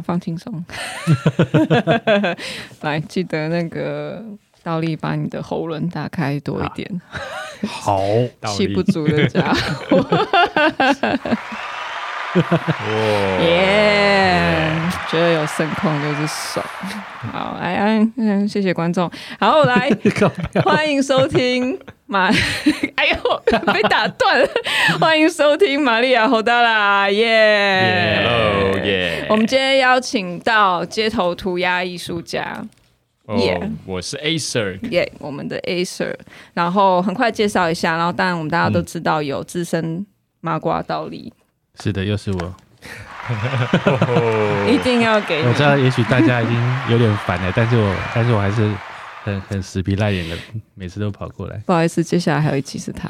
好，放轻松。来，记得那个倒立，把你的喉轮打开多一点。好，气不足的家伙。哇耶！觉得有声控就是爽。好，来，安，嗯，谢谢观众。好，来，欢迎收听玛。哎呦，被打断了。欢迎收听玛利亚侯大啦，耶！哦耶！我们今天邀请到街头涂鸦艺术家，耶、oh！我是 Acer，耶！我们的 Acer。然后很快介绍一下，然后当然我们大家都知道有资深麻瓜倒立。是的，又是我，一定要给你。我知道，也许大家已经有点烦了，但是我，但是我还是很很死皮赖脸的，每次都跑过来。不好意思，接下来还有一期是他，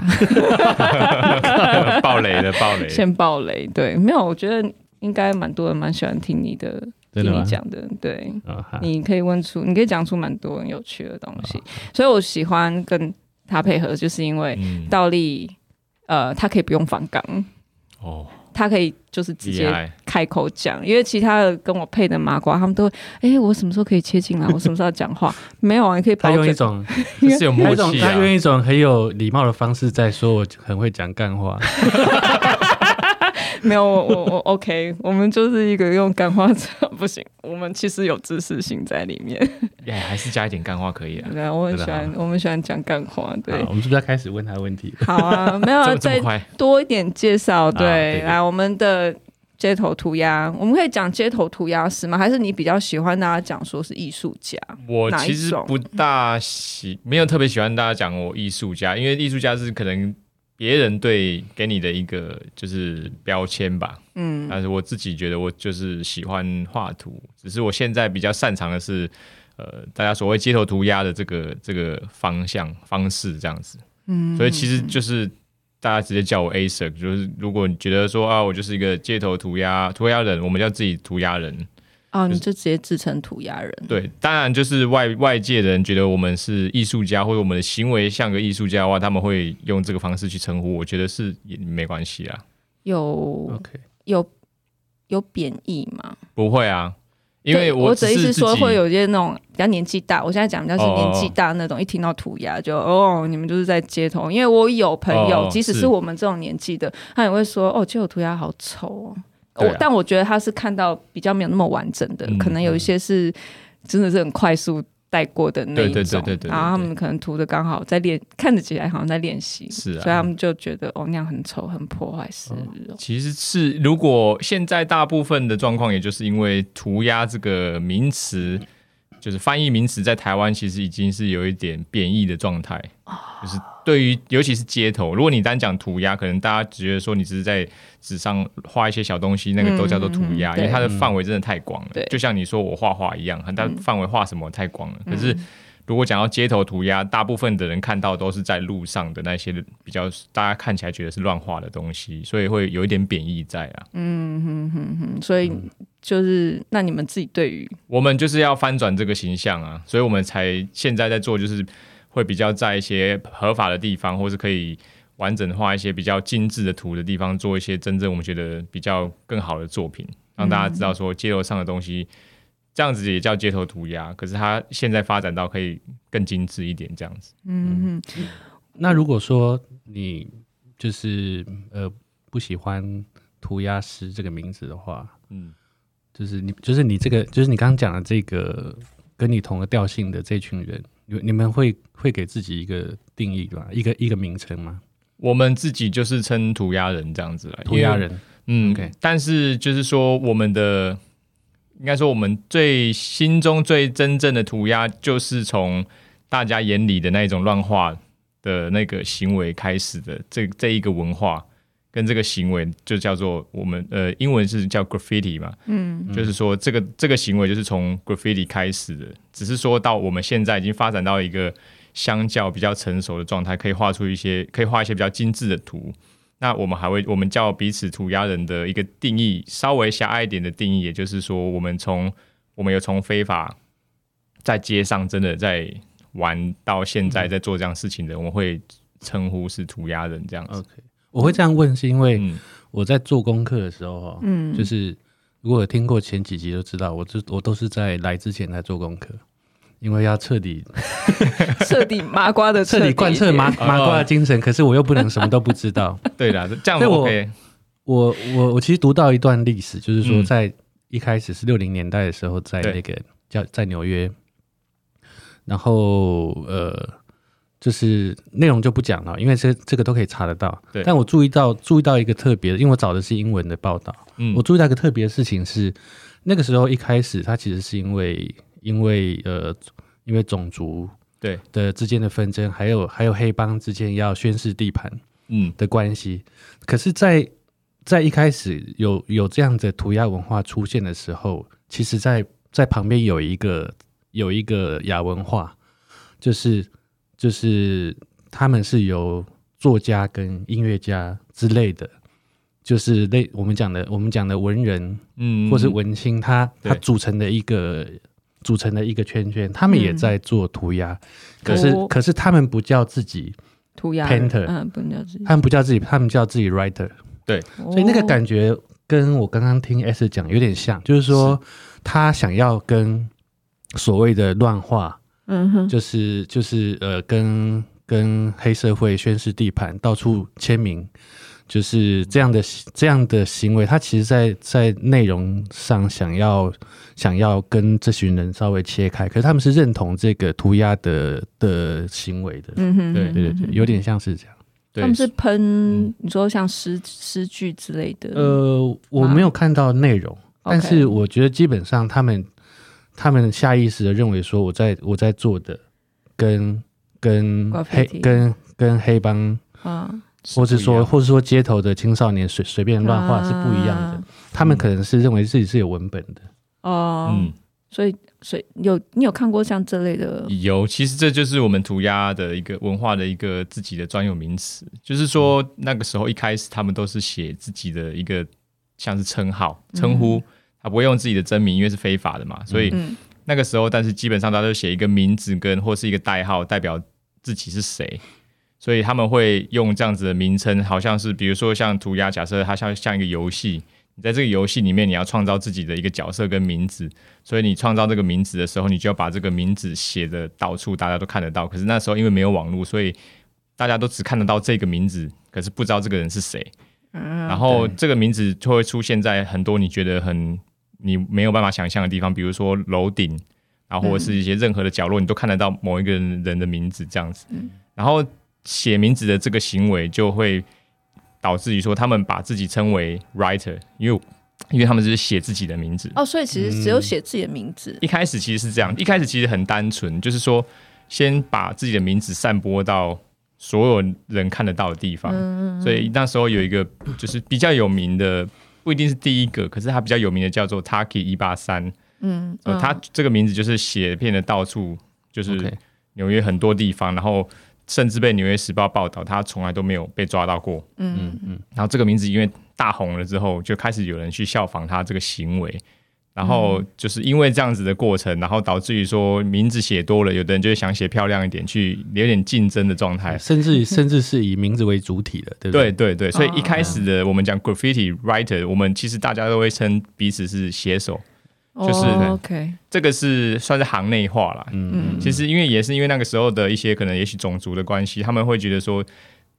爆雷了，爆雷，先爆雷。对，没有，我觉得应该蛮多人蛮喜欢听你的，听你讲的。对，哦、你可以问出，你可以讲出蛮多很有趣的东西，哦、所以我喜欢跟他配合，就是因为倒立，嗯、呃，他可以不用反钢哦。他可以就是直接开口讲，因为其他的跟我配的麻瓜，他们都哎、欸，我什么时候可以切进来？我什么时候要讲话？没有啊，你可以他用一种是有默契、啊，他用一种很有礼貌的方式在说，我很会讲干话。没有我我我 OK，我们就是一个用干话 不行，我们其实有知识性在里面。哎、yeah，还是加一点干话可以啊。对啊，我很喜欢，我们喜欢讲干话。对，我们是不是要开始问他问题？好啊，没有再多一点介绍。对，来我们的街头涂鸦，我们可以讲街头涂鸦师吗？还是你比较喜欢大家讲说是艺术家？我其实不大喜，没有特别喜欢大家讲我艺术家，因为艺术家是可能。别人对给你的一个就是标签吧，嗯，但是我自己觉得我就是喜欢画图，只是我现在比较擅长的是，呃，大家所谓街头涂鸦的这个这个方向方式这样子，嗯，所以其实就是大家直接叫我 A Sir，就是如果你觉得说啊，我就是一个街头涂鸦涂鸦人，我们叫自己涂鸦人。哦，你就直接自称涂鸦人。对，当然就是外外界的人觉得我们是艺术家，或者我们的行为像个艺术家的话，他们会用这个方式去称呼。我觉得是也没关系啊。有 OK，有有贬义吗？不会啊，因为我只是说会有一些那种比较年纪大，我现在讲比较是年纪大那种，哦、一听到涂鸦就哦，你们就是在街头。因为我有朋友，哦、即使是我们这种年纪的，他也会说哦，街头涂鸦好丑哦。我但我觉得他是看到比较没有那么完整的，嗯、可能有一些是真的是很快速带过的那一种，对对对对对，然后他们可能涂的刚好在练，看着起来好像在练习，是啊，所以他们就觉得哦那样很丑，很破坏是、哦。其实是如果现在大部分的状况，也就是因为涂鸦这个名词，就是翻译名词在台湾其实已经是有一点贬义的状态，就是。对于尤其是街头，如果你单讲涂鸦，可能大家只觉得说你只是在纸上画一些小东西，那个都叫做涂鸦，嗯，因为它的范围真的太广了。就像你说我画画一样，很大范围画什么太广了。可是如果讲到街头涂鸦，大部分的人看到都是在路上的那些比较大家看起来觉得是乱画的东西，所以会有一点贬义在啊。嗯哼哼哼，所以就是那你们自己对于我们就是要翻转这个形象啊，所以我们才现在在做就是。会比较在一些合法的地方，或是可以完整画一些比较精致的图的地方，做一些真正我们觉得比较更好的作品，让大家知道说街头上的东西，这样子也叫街头涂鸦。可是它现在发展到可以更精致一点，这样子。嗯嗯。那如果说你就是呃不喜欢涂鸦师这个名字的话，嗯，就是你就是你这个就是你刚刚讲的这个跟你同个调性的这群人。你们会会给自己一个定义对吧？一个一个名称吗？我们自己就是称涂鸦人这样子来。涂鸦人，嗯，OK。但是就是说，我们的应该说，我们最心中最真正的涂鸦，就是从大家眼里的那种乱画的那个行为开始的。这这一个文化。跟这个行为就叫做我们呃，英文是叫 graffiti 嘛，嗯，就是说这个这个行为就是从 graffiti 开始的，只是说到我们现在已经发展到一个相较比较成熟的状态，可以画出一些可以画一些比较精致的图。那我们还会我们叫彼此涂鸦人的一个定义，稍微狭隘一点的定义，也就是说我们从我们有从非法在街上真的在玩到现在在做这样事情的，我们会称呼是涂鸦人这样子。我会这样问，是因为我在做功课的时候，嗯，就是如果有听过前几集就知道，我这我都是在来之前在做功课，因为要彻底 彻底麻瓜的彻底贯彻麻麻瓜的精神，可是我又不能什么都不知道。对的，这样 OK。我我我其实读到一段历史，就是说在一开始是六零年代的时候，在那个叫在纽约，然后呃。就是内容就不讲了，因为这这个都可以查得到。对，但我注意到注意到一个特别的，因为我找的是英文的报道。嗯，我注意到一个特别的事情是，那个时候一开始，它其实是因为因为呃因为种族对的之间的纷争，还有还有黑帮之间要宣示地盘嗯的关系。嗯、可是在，在在一开始有有这样的涂鸦文化出现的时候，其实在在旁边有一个有一个亚文化，就是。就是他们是由作家跟音乐家之类的，就是类我们讲的我们讲的文人，嗯，或是文青，他他组成的一个组成的一个圈圈，他们也在做涂鸦，可是可是他们不叫自己涂鸦。painter，嗯，不叫自己，他们不叫自己，他们叫自己 writer，对，所以那个感觉跟我刚刚听 S 讲有点像，就是说他想要跟所谓的乱画。嗯哼，就是就是呃，跟跟黑社会宣示地盘，到处签名，就是这样的这样的行为。他其实在，在在内容上想要想要跟这群人稍微切开，可是他们是认同这个涂鸦的的行为的。嗯哼，对对对，有点像是这样。他们是喷，你说像诗诗句之类的。呃，我没有看到内容，但是我觉得基本上他们。他们下意识的认为说，我在我在做的跟跟黑跟跟黑帮啊，或是说或是说街头的青少年随随便乱画是不一样的。啊、他们可能是认为自己是有文本的。哦，嗯，所以所以有你有看过像这类的？有，其实这就是我们涂鸦的一个文化的一个自己的专有名词，就是说那个时候一开始他们都是写自己的一个像是称号称呼。嗯他不会用自己的真名，因为是非法的嘛，所以那个时候，但是基本上他都写一个名字跟或是一个代号，代表自己是谁，所以他们会用这样子的名称，好像是比如说像涂鸦，假设它像像一个游戏，你在这个游戏里面你要创造自己的一个角色跟名字，所以你创造这个名字的时候，你就要把这个名字写的到处大家都看得到。可是那时候因为没有网络，所以大家都只看得到这个名字，可是不知道这个人是谁。然后这个名字就会出现在很多你觉得很。你没有办法想象的地方，比如说楼顶，然后或者是一些任何的角落，你都看得到某一个人的名字这样子。然后写名字的这个行为，就会导致于说，他们把自己称为 writer，因为因为他们只是写自己的名字。哦，所以其实只有写自己的名字。一开始其实是这样，一开始其实很单纯，就是说先把自己的名字散播到所有人看得到的地方。所以那时候有一个就是比较有名的。不一定是第一个，可是他比较有名的叫做 Taki 一八三，嗯，他这个名字就是写遍了到处，就是纽约很多地方，然后甚至被纽约时报报道，他从来都没有被抓到过，嗯嗯嗯，然后这个名字因为大红了之后，就开始有人去效仿他这个行为。然后就是因为这样子的过程，然后导致于说名字写多了，有的人就会想写漂亮一点，去有点竞争的状态，甚至 甚至是以名字为主体的，对不对？对对对，所以一开始的我们讲 graffiti writer，我们其实大家都会称彼此是写手，就是 OK，这个是算是行内话啦。嗯，其实因为也是因为那个时候的一些可能也许种族的关系，他们会觉得说，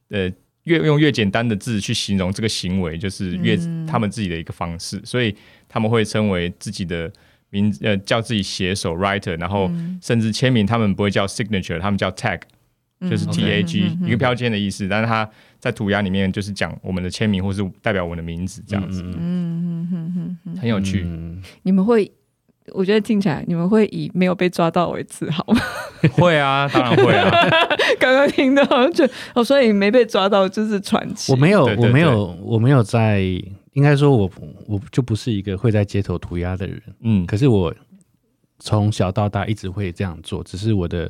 呃，越用越简单的字去形容这个行为，就是越他们自己的一个方式，所以。他们会称为自己的名字，呃，叫自己写手 writer，然后甚至签名，他们不会叫 signature，他们叫 tag，就是 T A G，一个标签的意思。但是他在涂鸦里面就是讲我们的签名，或是代表我们的名字这样子。嗯嗯嗯嗯，很有趣。你们会，我觉得听起来你们会以没有被抓到为自豪吗？会啊，当然会啊。刚刚听到就哦，所以没被抓到就是传奇。我没有，我没有，我没有在。应该说我，我我就不是一个会在街头涂鸦的人，嗯，可是我从小到大一直会这样做，只是我的，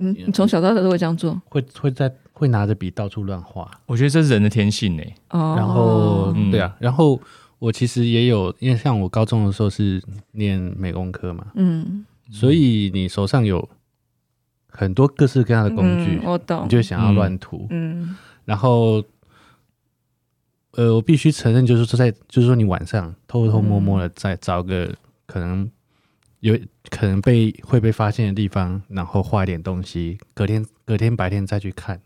嗯，你从小到大都会这样做，会会在会拿着笔到处乱画，我觉得这是人的天性呢。哦，然后对啊，然后我其实也有，因为像我高中的时候是念美工科嘛，嗯，所以你手上有很多各式各样的工具，我懂，你就想要乱涂，嗯，然后。呃，我必须承认，就是说在，就是说你晚上偷偷摸摸的再找个可能有可能被会被发现的地方，然后画一点东西，隔天隔天白天再去看，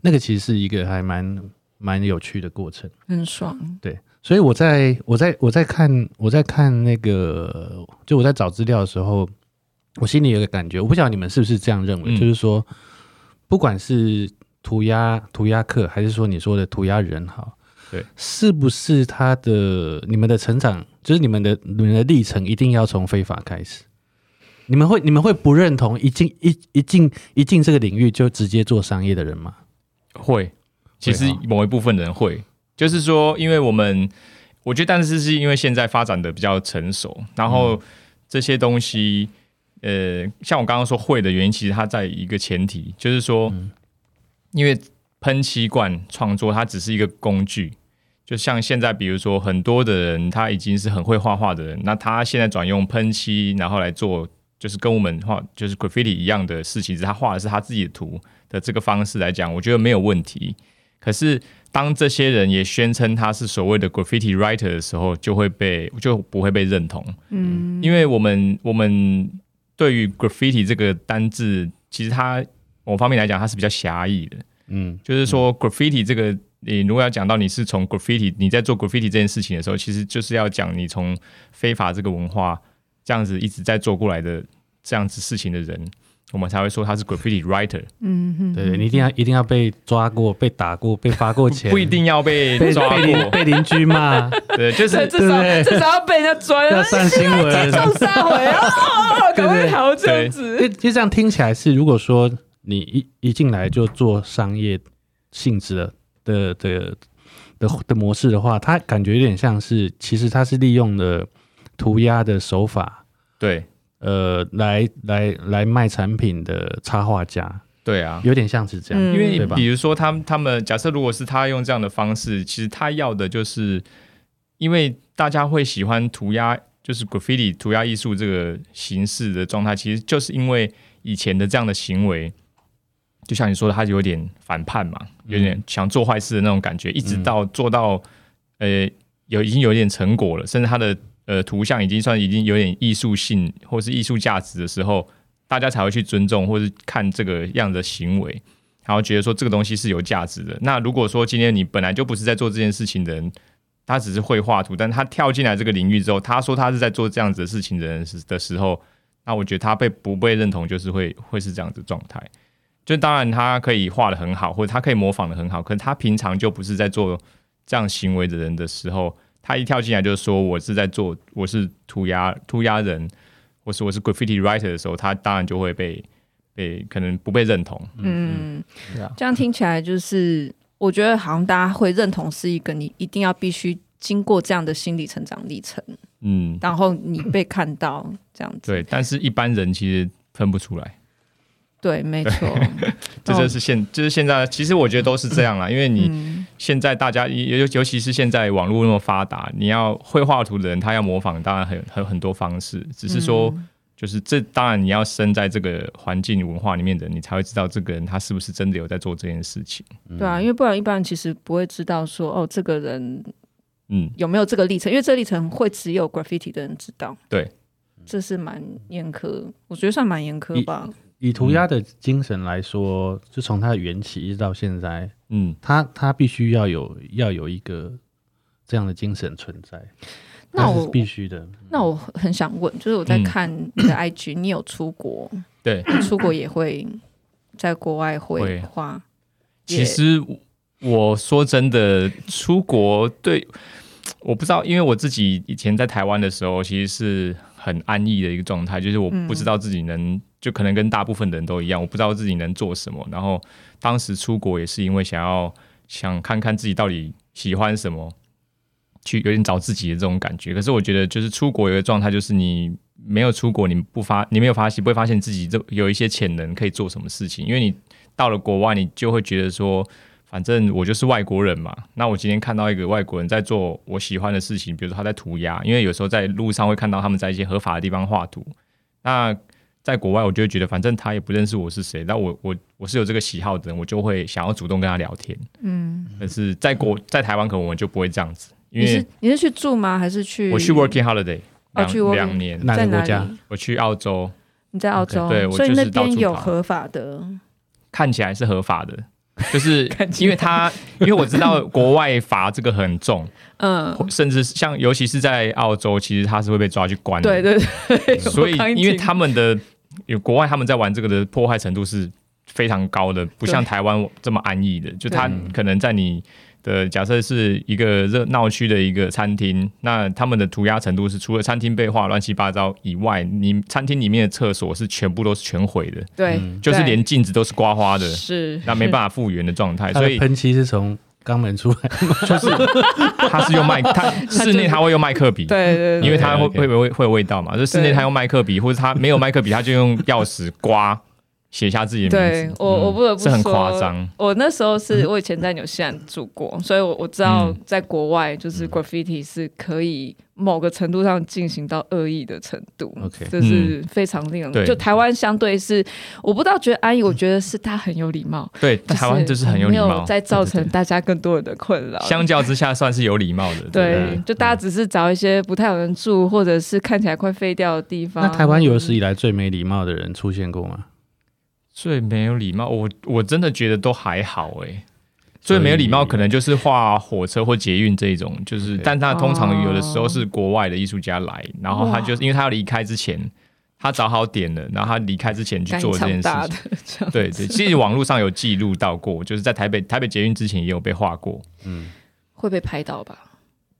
那个其实是一个还蛮蛮有趣的过程，很爽。对，所以我在我在我在看我在看那个，就我在找资料的时候，我心里有个感觉，我不晓得你们是不是这样认为，嗯、就是说，不管是涂鸦涂鸦客，还是说你说的涂鸦人，好。对，是不是他的你们的成长，就是你们的你们的历程，一定要从非法开始？你们会你们会不认同一进一一进一进这个领域就直接做商业的人吗？会，其实某一部分人会，就是说，因为我们我觉得，但是是因为现在发展的比较成熟，然后这些东西，呃，像我刚刚说会的原因，其实它在一个前提，就是说，因为喷漆罐创作它只是一个工具。就像现在，比如说很多的人，他已经是很会画画的人，那他现在转用喷漆，然后来做，就是跟我们画就是 graffiti 一样的事情，是他画的是他自己的图的这个方式来讲，我觉得没有问题。可是当这些人也宣称他是所谓的 graffiti writer 的时候，就会被就不会被认同。嗯，因为我们我们对于 graffiti 这个单字，其实它某方面来讲，它是比较狭义的。嗯，就是说 graffiti 这个。你如果要讲到你是从 graffiti，你在做 graffiti 这件事情的时候，其实就是要讲你从非法这个文化这样子一直在做过来的这样子事情的人，我们才会说他是 graffiti writer。嗯哼，对，你一定要一定要被抓过、被打过、被罚过钱，不一定要被抓过、被邻居骂。对，就是至少至少要被人家抓，要上新闻，上三回啊，赶快逃这样子。就这样听起来是，如果说你一一进来就做商业性质的。的的的的模式的话，它感觉有点像是，其实它是利用了涂鸦的手法，对，呃，来来来卖产品的插画家，对啊，有点像是这样，因为比如说他们他们假设如果是他用这样的方式，其实他要的就是，因为大家会喜欢涂鸦，就是 graffiti 涂鸦艺术这个形式的状态，其实就是因为以前的这样的行为。就像你说的，他有点反叛嘛，有点想做坏事的那种感觉，嗯、一直到做到，呃，有已经有点成果了，甚至他的呃图像已经算已经有点艺术性或是艺术价值的时候，大家才会去尊重或是看这个样的行为，然后觉得说这个东西是有价值的。那如果说今天你本来就不是在做这件事情的人，他只是会画图，但他跳进来这个领域之后，他说他是在做这样子的事情的人的时候，那我觉得他被不被认同，就是会会是这样子状态。就当然，他可以画的很好，或者他可以模仿的很好，可是他平常就不是在做这样行为的人的时候，他一跳进来就说我是在做，我是涂鸦涂鸦人，或是我是 graffiti writer 的时候，他当然就会被被可能不被认同。嗯，嗯，这样听起来就是，我觉得好像大家会认同是一个你一定要必须经过这样的心理成长历程，嗯，然后你被看到这样子。对，但是一般人其实分不出来。对，没错，这就是现，就是现在。其实我觉得都是这样啦，因为你现在大家尤尤其是现在网络那么发达，你要会画图的人，他要模仿，当然很很很多方式。只是说，就是这当然你要生在这个环境文化里面的人，你才会知道这个人他是不是真的有在做这件事情。对啊，因为不然一般人其实不会知道说，哦，这个人嗯有没有这个历程，因为这个历程会只有 graffiti 的人知道。对，这是蛮严苛，我觉得算蛮严苛吧。以涂鸦的精神来说，就从它的缘起一直到现在，嗯，它它必须要有要有一个这样的精神存在，那我必须的。那我很想问，就是我在看你的 IG，你有出国？对，出国也会在国外会画。其实我说真的，出国对我不知道，因为我自己以前在台湾的时候，其实是很安逸的一个状态，就是我不知道自己能。就可能跟大部分的人都一样，我不知道自己能做什么。然后当时出国也是因为想要想看看自己到底喜欢什么，去有点找自己的这种感觉。可是我觉得，就是出国有一个状态，就是你没有出国，你不发，你没有发现，不会发现自己这有一些潜能可以做什么事情。因为你到了国外，你就会觉得说，反正我就是外国人嘛。那我今天看到一个外国人在做我喜欢的事情，比如说他在涂鸦，因为有时候在路上会看到他们在一些合法的地方画图，那。在国外，我就会觉得反正他也不认识我是谁，那我我我是有这个喜好的人，我就会想要主动跟他聊天。嗯，可是在国在台湾可能我们就不会这样子，因为你是你是去住吗？还是去？我去 working holiday，两、哦、两年，哪个国家？我去澳洲。你在澳洲，对，所以那边有合法的，看起来是合法的，就是 因为他，因为我知道国外罚这个很重，嗯，甚至像尤其是在澳洲，其实他是会被抓去关的，对对对，所以因为他们的有国外他们在玩这个的破坏程度是非常高的，不像台湾这么安逸的，就他可能在你。的假设是一个热闹区的一个餐厅，那他们的涂鸦程度是除了餐厅被画乱七八糟以外，你餐厅里面的厕所是全部都是全毁的，对，就是连镜子都是刮花的，是，那没办法复原的状态。所以喷漆是从肛门出来，就是他是用麦，他 室内他会用麦克笔，对对，因为他会会会会有味道嘛，就室内他用麦克笔，或者他没有麦克笔，他就用钥匙刮。写下自己的名字，对我我不得不说，是很夸张。我那时候是我以前在纽西兰住过，所以我我知道在国外就是 graffiti 是可以某个程度上进行到恶意的程度。OK，这是非常令人。就台湾相对是，我不知道觉得安逸，我觉得是他很有礼貌。对，台湾就是很有礼貌，在造成大家更多人的困扰。相较之下，算是有礼貌的。对，就大家只是找一些不太有人住，或者是看起来快废掉的地方。那台湾有史以来最没礼貌的人出现过吗？最没有礼貌，我我真的觉得都还好诶。最没有礼貌可能就是画火车或捷运这一种，就是，但他通常有的时候是国外的艺术家来，然后他就是因为他要离开之前，他找好点了，然后他离开之前去做这件事情。对对，其实网络上有记录到过，就是在台北台北捷运之前也有被画过，嗯，会被拍到吧？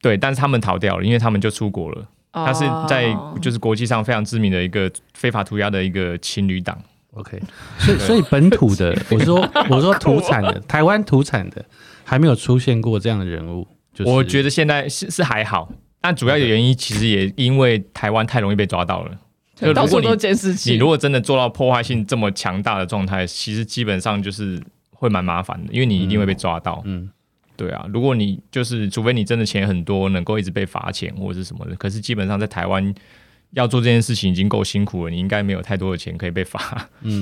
对，但是他们逃掉了，因为他们就出国了。他是在就是国际上非常知名的一个非法涂鸦的一个情侣档。OK，所以所以本土的，我说我说土产的，台湾土产的还没有出现过这样的人物。就是、我觉得现在是是还好，但主要的原因其实也因为台湾太容易被抓到了。就如果你监视器，你如果真的做到破坏性这么强大的状态，其实基本上就是会蛮麻烦的，因为你一定会被抓到。嗯，对啊，如果你就是除非你真的钱很多，能够一直被罚钱或者是什么的，可是基本上在台湾。要做这件事情已经够辛苦了，你应该没有太多的钱可以被罚，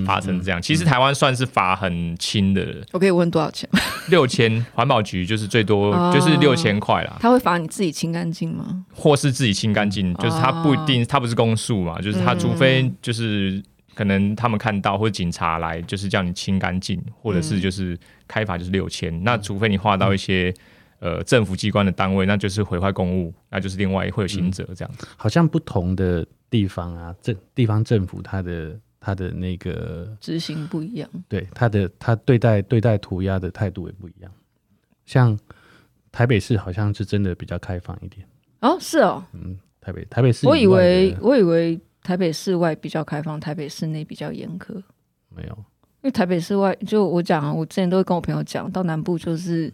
罚、嗯、成这样。其实台湾算是罚很轻的。我可以问多少钱？六千，环保局就是最多就是六千块啦。他会罚你自己清干净吗？或是自己清干净？就是他不一定，他不是公诉嘛，就是他除非就是可能他们看到或者警察来，就是叫你清干净，或者是就是开罚就是六千。那除非你画到一些。呃，政府机关的单位，那就是毁坏公物，那就是另外会有刑责这样子、嗯。好像不同的地方啊，政地方政府，它的它的那个执行不一样。对，他的他对待对待涂鸦的态度也不一样。像台北市好像是真的比较开放一点。哦，是哦。嗯，台北台北市，我以为我以为台北市外比较开放，台北市内比较严苛。没有，因为台北市外，就我讲啊，我之前都会跟我朋友讲，到南部就是。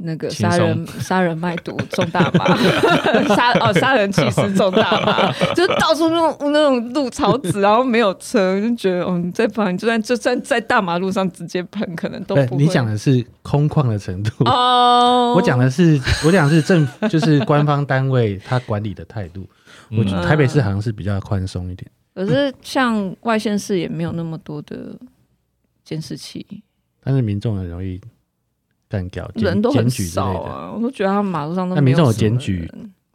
那个杀人、杀人卖毒、种大麻，杀哦杀人弃尸、种大麻，就是到处那种那种路草纸，然后没有车，就觉得哦，你在喷，就算就算在大马路上直接喷，可能都不会。你讲的是空旷的程度。哦，我讲的是我讲的是政府，就是官方单位他管理的态度。我觉得台北市好像是比较宽松一点，可是像外县市也没有那么多的监视器，但是民众很容易。干掉人都很少啊，我都觉得他们马路上都没有。那民众有检举，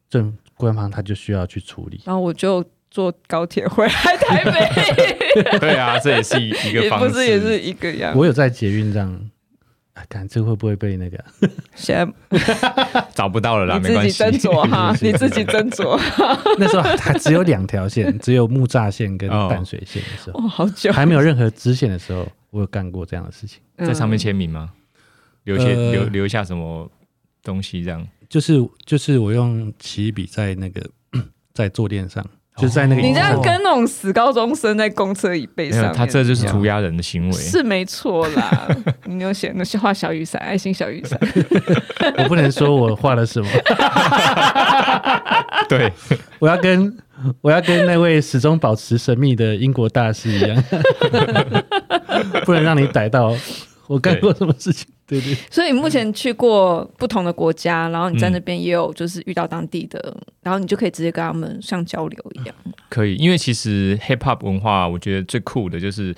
政官方他就需要去处理。然后我就坐高铁回来台北。对啊，这也是一个方式，不是也是一个样。我有在捷运上，哎，看这会不会被那个？先 找不到了啦，你自己斟酌哈，你自己斟酌。那时候还只有两条线，只有木栅线跟淡水线的时候，哦，好久还没有任何支线的时候，我有干过这样的事情，在上面签名吗？留些留留下什么东西？这样就是就是我用奇异笔在那个在坐垫上，就是在那个你这样跟那种死高中生在公车椅背上，他这就是涂鸦人的行为，是没错啦。你有写那些画小雨伞，爱心小雨伞，我不能说我画了什么。对，我要跟我要跟那位始终保持神秘的英国大师一样，不能让你逮到。我干过什么事情？对对。所以你目前去过不同的国家，然后你在那边也有就是遇到当地的，嗯、然后你就可以直接跟他们像交流一样。可以，因为其实 hip hop 文化，我觉得最酷的就是，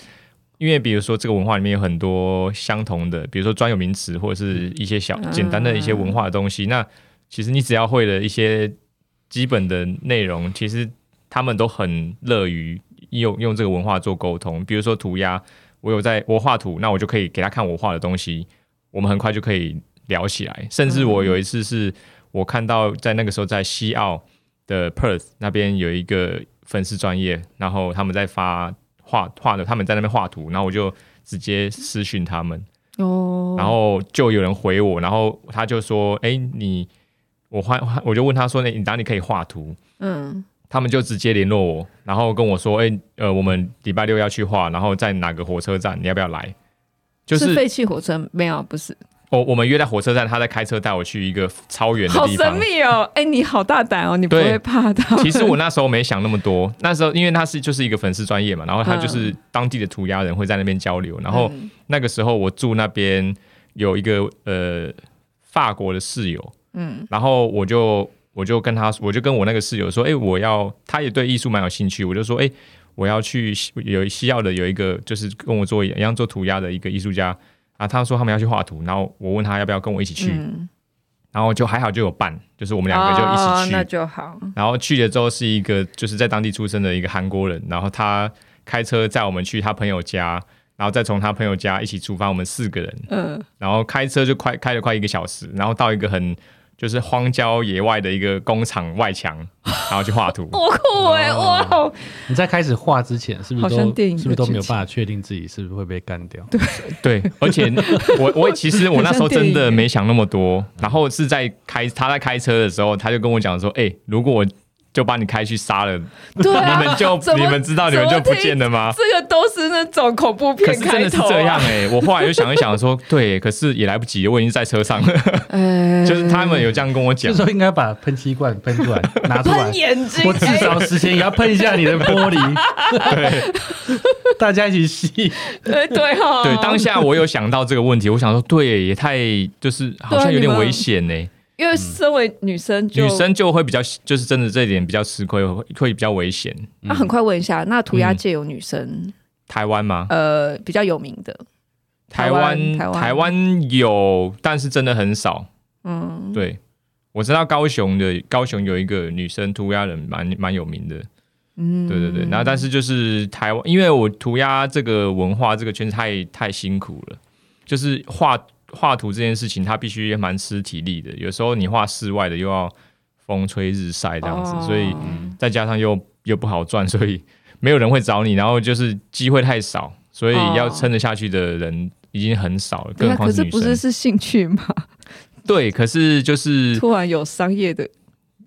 因为比如说这个文化里面有很多相同的，比如说专有名词或者是一些小简单的一些文化的东西。嗯、那其实你只要会了一些基本的内容，其实他们都很乐于用用这个文化做沟通。比如说涂鸦。我有在我画图，那我就可以给他看我画的东西，我们很快就可以聊起来。甚至我有一次是我看到在那个时候在西澳的 Perth 那边有一个粉丝专业，然后他们在发画画的，他们在那边画图，然后我就直接私讯他们，哦，然后就有人回我，然后他就说：“哎，你我画，我就问他说，那你哪里可以画图？”嗯。他们就直接联络我，然后跟我说：“哎、欸，呃，我们礼拜六要去画，然后在哪个火车站，你要不要来？”就是废弃火车没有，不是。我我们约在火车站，他在开车带我去一个超远的地方。好神秘哦！哎、欸，你好大胆哦！你不会怕的。其实我那时候没想那么多，那时候因为他是就是一个粉丝专业嘛，然后他就是当地的涂鸦人会在那边交流，然后那个时候我住那边有一个呃法国的室友，嗯，然后我就。我就跟他，我就跟我那个室友说，哎、欸，我要，他也对艺术蛮有兴趣，我就说，哎、欸，我要去有西药的有一个，就是跟我做一样做涂鸦的一个艺术家啊，他说他们要去画图，然后我问他要不要跟我一起去，嗯、然后就还好就有伴，就是我们两个就一起去，哦、那就好。然后去了之后是一个就是在当地出生的一个韩国人，然后他开车载我们去他朋友家，然后再从他朋友家一起出发，我们四个人，嗯，然后开车就快开了快一个小时，然后到一个很。就是荒郊野外的一个工厂外墙，然后去画图。我酷哎！哇！哦你在开始画之前，是不是都是不是都没有办法确定自己是不是会被干掉？对对，而且我我其实我那时候真的没想那么多，然后是在开他在开车的时候，他就跟我讲说：“哎、欸，如果我。”就把你开去杀了，对啊、你们就你们知道你们就不见了吗？这个都是那种恐怖片开头、啊、可是真的是这样哎、欸！我后来又想一想说，对，可是也来不及，我已经在车上了。欸、就是他们有这样跟我讲，这时候应该把喷漆罐喷出来，拿出来，眼睛我至少时间也要喷一下你的玻璃，对，大家一起吸。对对哈，对，当下我有想到这个问题，我想说，对，也太就是好像有点危险呢、欸。因为身为女生，女生就会比较，就是真的这一点比较吃亏，会会比较危险。那很快问一下，那涂鸦界有女生？台湾吗？呃，比较有名的。台湾，台湾有，但是真的很少。嗯，对，我知道高雄的高雄有一个女生涂鸦人，蛮蛮有名的。嗯，对对对。然后，但是就是台湾，因为我涂鸦这个文化这个圈子太太辛苦了，就是画。画图这件事情，它必须也蛮吃体力的。有时候你画室外的，又要风吹日晒这样子，哦、所以再加上又又不好赚，所以没有人会找你。然后就是机会太少，所以要撑得下去的人已经很少了。更何况是女生。可是不是是兴趣吗？对，可是就是突然有商业的。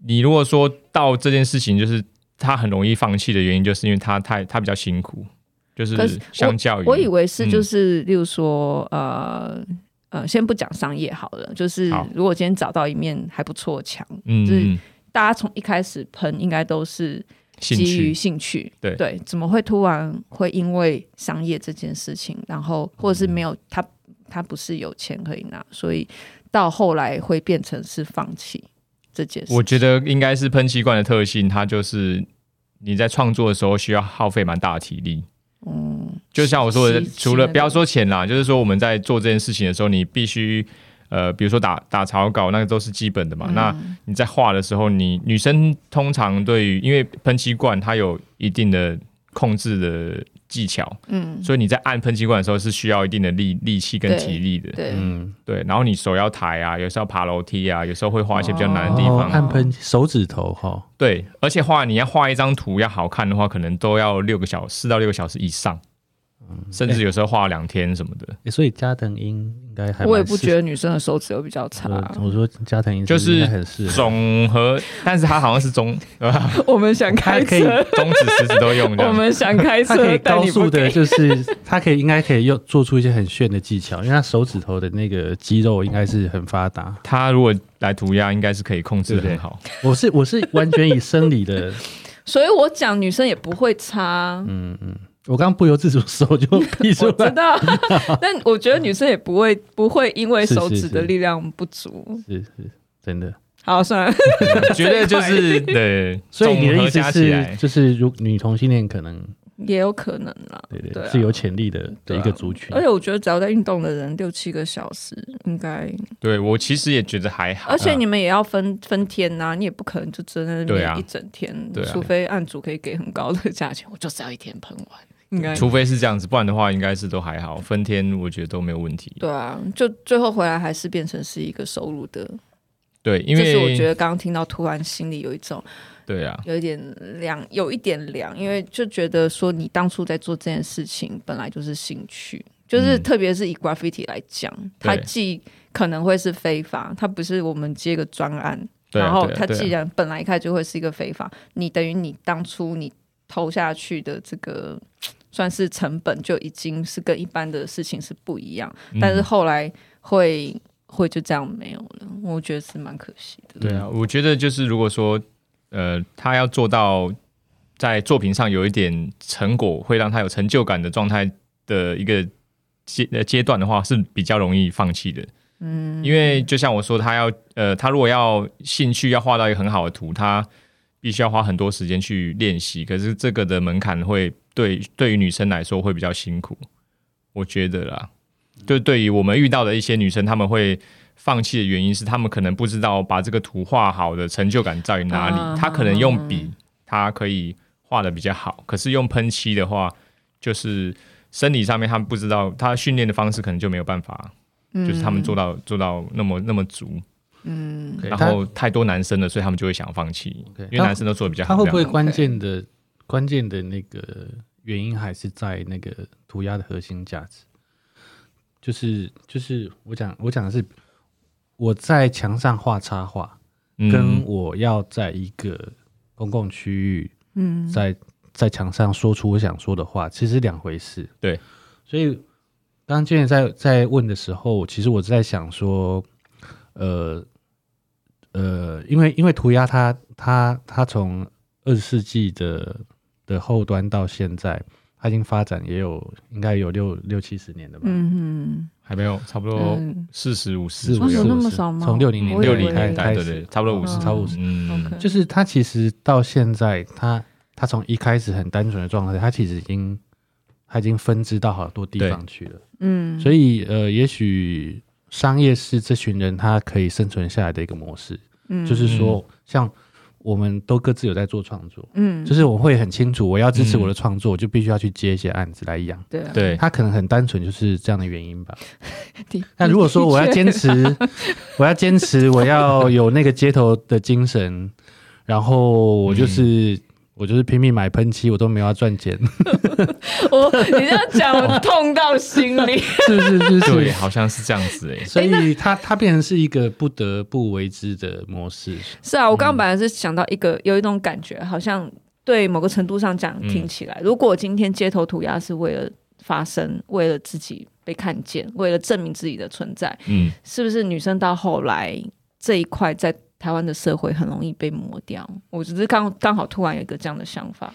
你如果说到这件事情，就是他很容易放弃的原因，就是因为他太他比较辛苦，就是相较于我，我以为是就是，嗯、例如说呃。呃，先不讲商业好了，就是如果今天找到一面还不错的墙，嗯，就是大家从一开始喷应该都是基于兴趣，对。对，怎么会突然会因为商业这件事情，然后或者是没有他他不是有钱可以拿，所以到后来会变成是放弃这件事。我觉得应该是喷漆罐的特性，它就是你在创作的时候需要耗费蛮大的体力。嗯，就像我说的，除了不要说钱啦，就是说我们在做这件事情的时候，你必须呃，比如说打打草稿，那个都是基本的嘛。嗯、那你在画的时候，你女生通常对于因为喷漆罐它有一定的控制的。技巧，嗯，所以你在按喷漆罐的时候是需要一定的力力气跟体力的，对，嗯，对。然后你手要抬啊，有时候爬楼梯啊，有时候会画一些比较难的地方。哦、按喷手指头哈，对，而且画你要画一张图要好看的话，可能都要六个小时，四到六个小时以上。甚至有时候画两天什么的，欸、所以加藤鹰应该还。我也不觉得女生的手指有比较差。我，我说加藤鹰就是总和，但是他好像是中。我们想开车，中指、食指都用。我们想开车，他可以高速的，就是他可以应该可以用做出一些很炫的技巧，因为他手指头的那个肌肉应该是很发达。他如果来涂鸦，应该是可以控制的很好。我是 我是完全以生理的，所以我讲女生也不会差。嗯嗯。我刚刚不由自主手 就比出来，我知道，但我觉得女生也不会不会因为手指的力量不足，是是，是，是真的。好，算了，觉得就是对，所以你的意思是，就是如女同性恋可能也有可能啦，对对，对，是有潜力的的一个族群。而且我觉得只要在运动的人六七个小时，应该对我其实也觉得还好。而且你们也要分分天呐，你也不可能就真的练一整天，除非案主可以给很高的价钱，我就是要一天喷完。应该，除非是这样子，不然的话应该是都还好，分天我觉得都没有问题。对啊，就最后回来还是变成是一个收入的。对，因为就是我觉得刚刚听到，突然心里有一种，对啊，有一点凉，有一点凉，因为就觉得说你当初在做这件事情本来就是兴趣，就是特别是以 graffiti 来讲，嗯、它既可能会是非法，它不是我们接个专案，然后它既然本来一开始就会是一个非法，你等于你当初你投下去的这个算是成本就已经是跟一般的事情是不一样，但是后来会。会就这样没有了，我觉得是蛮可惜的。对啊，我觉得就是如果说，呃，他要做到在作品上有一点成果，会让他有成就感的状态的一个阶阶段的话，是比较容易放弃的。嗯，因为就像我说，他要呃，他如果要兴趣要画到一个很好的图，他必须要花很多时间去练习。可是这个的门槛会对对于女生来说会比较辛苦，我觉得啦。就对于我们遇到的一些女生，她们会放弃的原因是，她们可能不知道把这个图画好的成就感在于哪里。她可能用笔，她可以画的比较好，可是用喷漆的话，就是生理上面她们不知道，她训练的方式可能就没有办法，就是他们做到做到那么那么足。嗯，然后太多男生了，所以他们就会想放弃，因为男生都做的比较好。他会不会关键的关键的那个原因还是在那个涂鸦的核心价值？就是就是我讲我讲的是我在墙上画插画，嗯，跟我要在一个公共区域，嗯，在在墙上说出我想说的话，其实两回事。对，所以刚刚建在在在问的时候，其实我在想说，呃呃，因为因为涂鸦它它它从二十世纪的的后端到现在。它已经发展也有应该有六六七十年了吧？嗯哼，还没有，差不多四十五十，有那么少吗？从六零年六零年代对对，差不多五十，超五十。嗯，就是它其实到现在，它它从一开始很单纯的状态，它其实已经它已经分支到好多地方去了。嗯，所以呃，也许商业是这群人他可以生存下来的一个模式。嗯，就是说像。我们都各自有在做创作，嗯，就是我会很清楚，我要支持我的创作，嗯、我就必须要去接一些案子来养。对、啊，对，他可能很单纯，就是这样的原因吧。那如果说我要坚持，我要坚持，我要有那个街头的精神，然后我就是。嗯我就是拼命买喷漆，我都没有要赚钱。我你这样讲，我痛到心里。是是是是，对，好像是这样子 哎。所以它它变成是一个不得不为之的模式。是啊，我刚刚本来是想到一个有一种感觉，好像对某个程度上讲，听起来，如果今天街头涂鸦是为了发声，为了自己被看见，为了证明自己的存在，嗯，是不是女生到后来这一块在？台湾的社会很容易被磨掉，我只是刚刚好突然有一个这样的想法，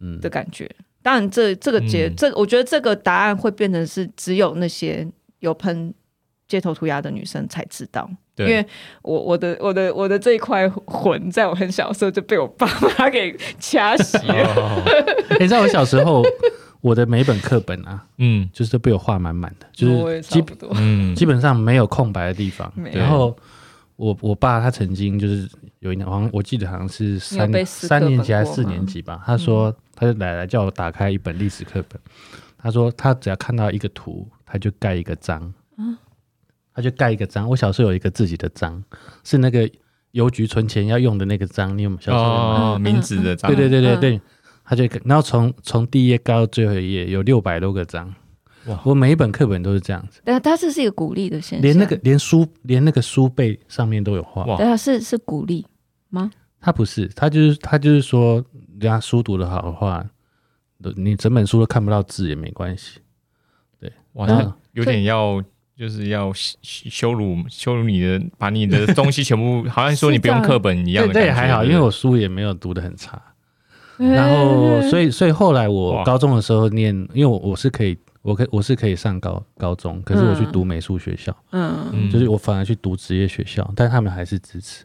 嗯。的感觉。嗯、当然这，这这个结，嗯、这我觉得这个答案会变成是只有那些有喷街头涂鸦的女生才知道，对。因为我我的我的我的这一块魂，在我很小的时候就被我爸妈给掐死。了。你知道我小时候，我的每本课本啊，嗯，就是被我画满满的，就是基本嗯基本上没有空白的地方，然后。我我爸他曾经就是有一年，好像我记得好像是三三年级还是四年级吧。他说，他就奶奶叫我打开一本历史课本。他说他只要看到一个图，他就盖一个章。他就盖一个章。我小时候有一个自己的章，是那个邮局存钱要用的那个章。你有没有小时候哦，名字的章。对对对对对。他就然后从从第一页盖到最后一页，有六百多个章。哇。我每一本课本都是这样子，对啊，它这是一个鼓励的现象，连那个连书连那个书背上面都有画，对啊，是是鼓励吗？他不是，他就是他就是说，人家书读的好的话，你整本书都看不到字也没关系，对，哇，那有点要就是要羞辱羞辱你的，把你的东西全部好像说你不用课本一样的，对，也还好，因为我书也没有读的很差。然后所以所以后来我高中的时候念，因为我我是可以，我可我是可以上高高中，可是我去读美术学校，嗯，就是我反而去读职业学校，但他们还是支持。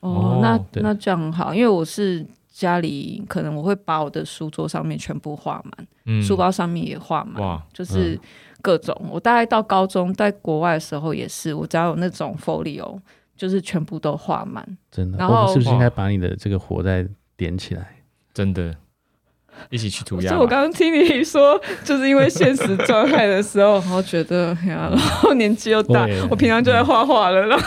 哦，那那这样很好，因为我是家里可能我会把我的书桌上面全部画满，嗯，书包上面也画满，哇，就是各种。我大概到高中在国外的时候也是，我只要有那种 folio，就是全部都画满。真的，然后是不是应该把你的这个火再点起来？真的，一起去涂鸦。所以我刚刚听你说，就是因为现实状态的时候，然后觉得呀，然后年纪又大，我平常就在画画了，然后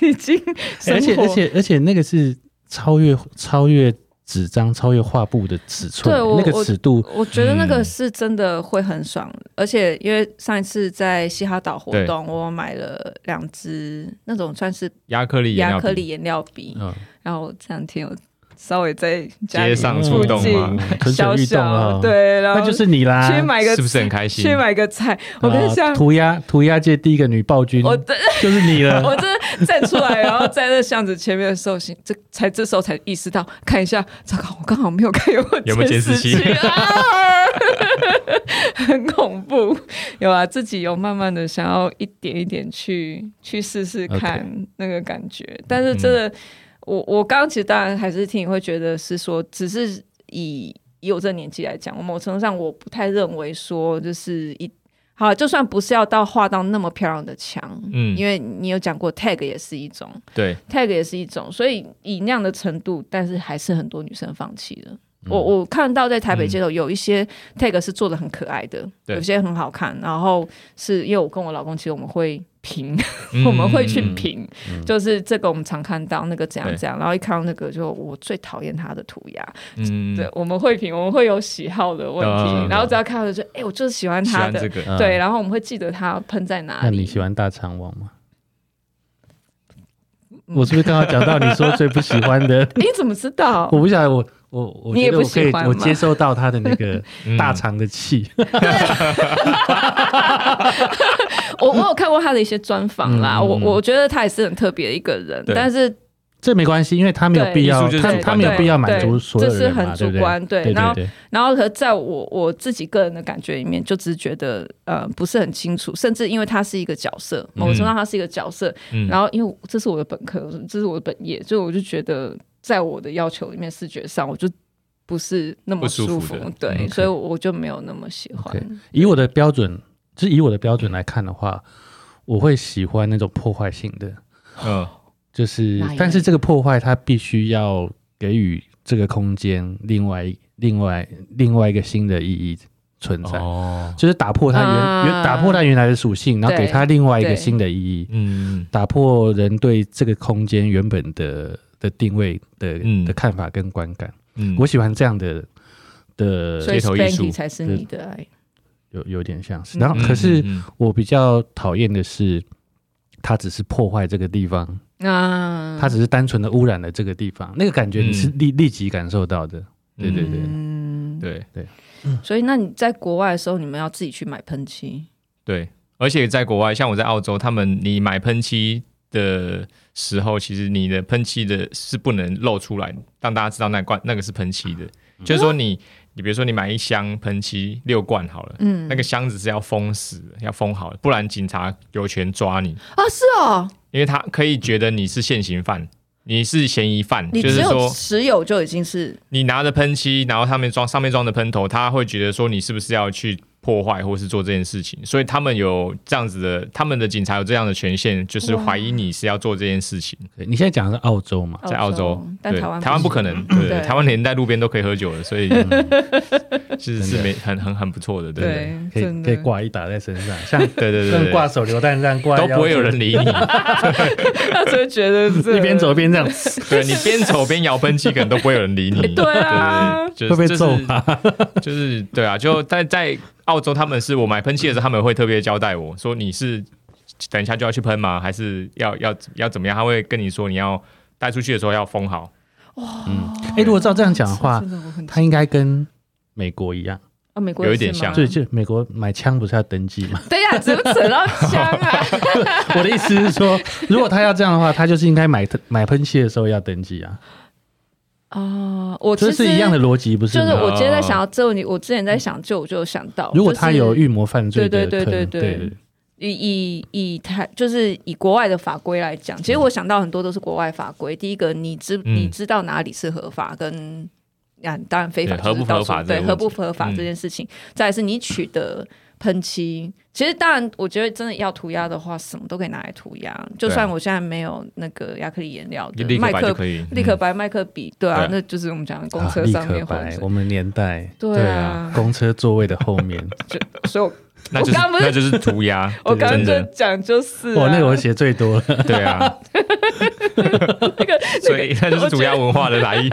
已经，而且而且而且那个是超越超越纸张、超越画布的尺寸，对，那个尺度，我觉得那个是真的会很爽。而且因为上一次在西哈岛活动，我买了两支那种算是亚克力亚克力颜料笔，然后这两天我。稍微在街上出动吗？小小对，然后那就是你啦。去买个是不是很开心？去买个菜，我跟你讲，涂鸦涂鸦界第一个女暴君，我 就是你了。我这站出来，然后在那巷子前面的时候，这才这时候才意识到，看一下，糟糕，我刚好没有看有有没有监视器 啊，很恐怖。有啊，自己有慢慢的想要一点一点去去试试看那个感觉，但是真的。我我刚刚其实当然还是听你会觉得是说，只是以以我这年纪来讲，我某程度上我不太认为说就是一好，就算不是要到画到那么漂亮的墙，嗯，因为你有讲过 tag 也是一种，对，tag 也是一种，所以以那样的程度，但是还是很多女生放弃了。嗯、我我看到在台北街头有一些 tag 是做的很可爱的，嗯、有些很好看，然后是因为我跟我老公其实我们会。评，我们会去评，就是这个我们常看到那个怎样怎样，然后一看到那个就我最讨厌他的涂鸦，嗯，对，我们会评，我们会有喜好的问题，然后只要看到就哎，我就是喜欢他的，对，然后我们会记得他喷在哪里。那你喜欢大肠王吗？我是不是刚刚讲到你说最不喜欢的？你怎么知道？我不晓得我。我我觉得我可以，我接受到他的那个 大肠的气。我我有看过他的一些专访啦，我我觉得他也是很特别的一个人，但是这没关系，因为他没有必要，他他没有必要满足所有人，这是很主观。对，然后然后和在我我自己个人的感觉里面，就只是觉得呃不是很清楚，甚至因为他是一个角色，某种程度上他是一个角色，然后因为这是我的本科，这是我的本业，所以我就觉得。在我的要求里面，视觉上我就不是那么舒服，对，嗯 okay. 所以我就没有那么喜欢。Okay. 以我的标准，就是以我的标准来看的话，我会喜欢那种破坏性的，嗯，就是，但是这个破坏它必须要给予这个空间另外、另外、另外一个新的意义存在，哦，就是打破它原原、啊、打破它原来的属性，然后给它另外一个新的意义，嗯，打破人对这个空间原本的。的定位的的看法跟观感，嗯，我喜欢这样的的街头艺术才是你的爱，有有点像是。然后，可是我比较讨厌的是，它只是破坏这个地方。啊，它只是单纯的污染了这个地方，那个感觉你是立立即感受到的。对对对，嗯，对。对。所以，那你在国外的时候，你们要自己去买喷漆？对，而且在国外，像我在澳洲，他们你买喷漆的时候，其实你的喷漆的是不能露出来，让大家知道那罐那个是喷漆的。嗯、就是说你，你比如说你买一箱喷漆六罐好了，嗯，那个箱子是要封死的，要封好的，不然警察有权抓你啊。是哦，因为他可以觉得你是现行犯，你是嫌疑犯，就是说持有就已经是你拿着喷漆，然后上面装上面装的喷头，他会觉得说你是不是要去。破坏或是做这件事情，所以他们有这样子的，他们的警察有这样的权限，就是怀疑你是要做这件事情。你现在讲的是澳洲嘛？在澳洲，但台湾台湾不可能，对，台湾连在路边都可以喝酒的，所以 其实是没很很很不错的，对，可以可以挂一打在身上，像对对对，挂手榴弹这样挂，都不会有人理你，他只会觉得一边走一边这样，对你边走边摇喷漆，可能都不会有人理你，对啊，会被揍啊，就是对啊，就在在。澳洲他们是我买喷漆的时候，他们会特别交代我说，你是等一下就要去喷吗？还是要要要怎么样？他会跟你说你要带出去的时候要封好。哇，嗯，哎，如果照这样讲的话，他应该跟美国一样啊，美国有一点像，对，就美国买枪不是要登记吗？对呀，怎么扯到枪啊？我的意思是说，如果他要这样的话，他就是应该买买喷漆的时候要登记啊。哦，我这是一样的逻辑，不是？就是我今天在想到这个问题，我之前在想，就我就有想到，如果他有预谋犯罪，对对对对对。以以以台就是以国外的法规来讲，其实我想到很多都是国外法规。第一个，你知你知道哪里是合法，跟啊当然非法合不合法，对合不合法这件事情。再来是你取得喷漆，其实当然我觉得真的要涂鸦的话，什么都可以拿来涂鸦。就算我现在没有那个亚克力颜料的麦克立可白麦克笔，对啊，那就是我们讲的公车上面我们年代。对啊，公车座位的后面，就所以。那就是那就是涂鸦，我刚刚就讲就是，哇，那个我写最多了，对啊，那个所以那就是涂鸦文化的来源。